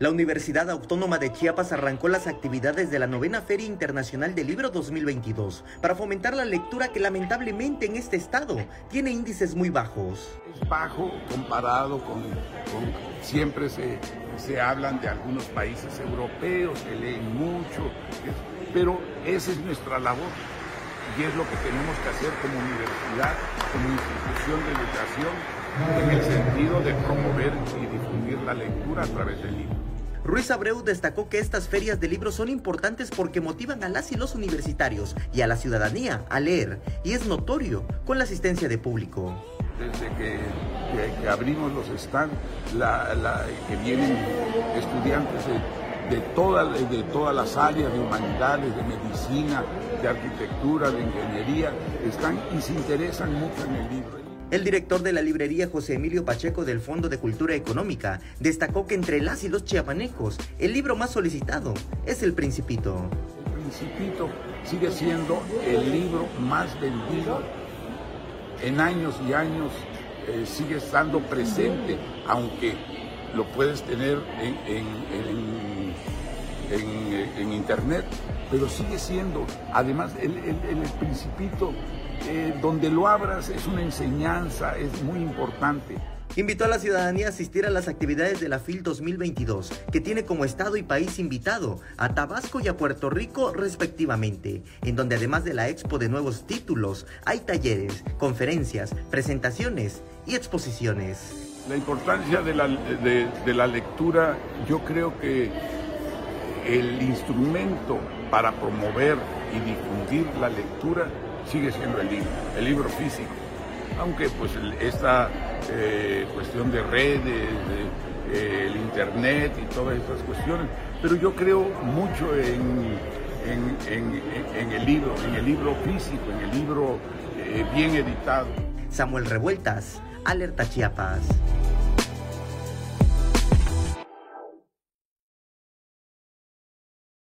La Universidad Autónoma de Chiapas arrancó las actividades de la novena Feria Internacional del Libro 2022 para fomentar la lectura que lamentablemente en este estado tiene índices muy bajos. Es bajo comparado con, siempre se, se hablan de algunos países europeos que leen mucho, pero esa es nuestra labor y es lo que tenemos que hacer como universidad, como institución de educación, en el sentido de promover y difundir la lectura a través del libro. Ruiz Abreu destacó que estas ferias de libros son importantes porque motivan a las y los universitarios y a la ciudadanía a leer y es notorio con la asistencia de público. Desde que, abrimos los stands, que vienen estudiantes de, de, de todas las áreas de humanidades, de medicina, de arquitectura, de ingeniería, están y se interesan mucho en el libro. El director de la librería José Emilio Pacheco del Fondo de Cultura Económica destacó que entre las y los chiapanecos el libro más solicitado es El Principito. El Principito sigue siendo el libro más vendido en años y años, eh, sigue estando presente, aunque lo puedes tener en, en, internet, pero sigue siendo, además el, el Principito eh, donde lo abras es una enseñanza, es muy importante. Invitó a la ciudadanía a asistir a las actividades de la FIL 2022, que tiene como estado y país invitado a Tabasco y a Puerto Rico respectivamente, en donde además de la expo de nuevos títulos, hay talleres, conferencias, presentaciones y exposiciones. La importancia de la, de la lectura, yo creo que el instrumento para promover y difundir la lectura sigue siendo el libro, el libro físico. Aunque pues esta eh, cuestión de redes, eh, el internet y todas estas cuestiones, pero yo creo mucho en, el libro, en el libro físico, en el libro eh, bien editado. Samuel Revueltas, Alerta Chiapas.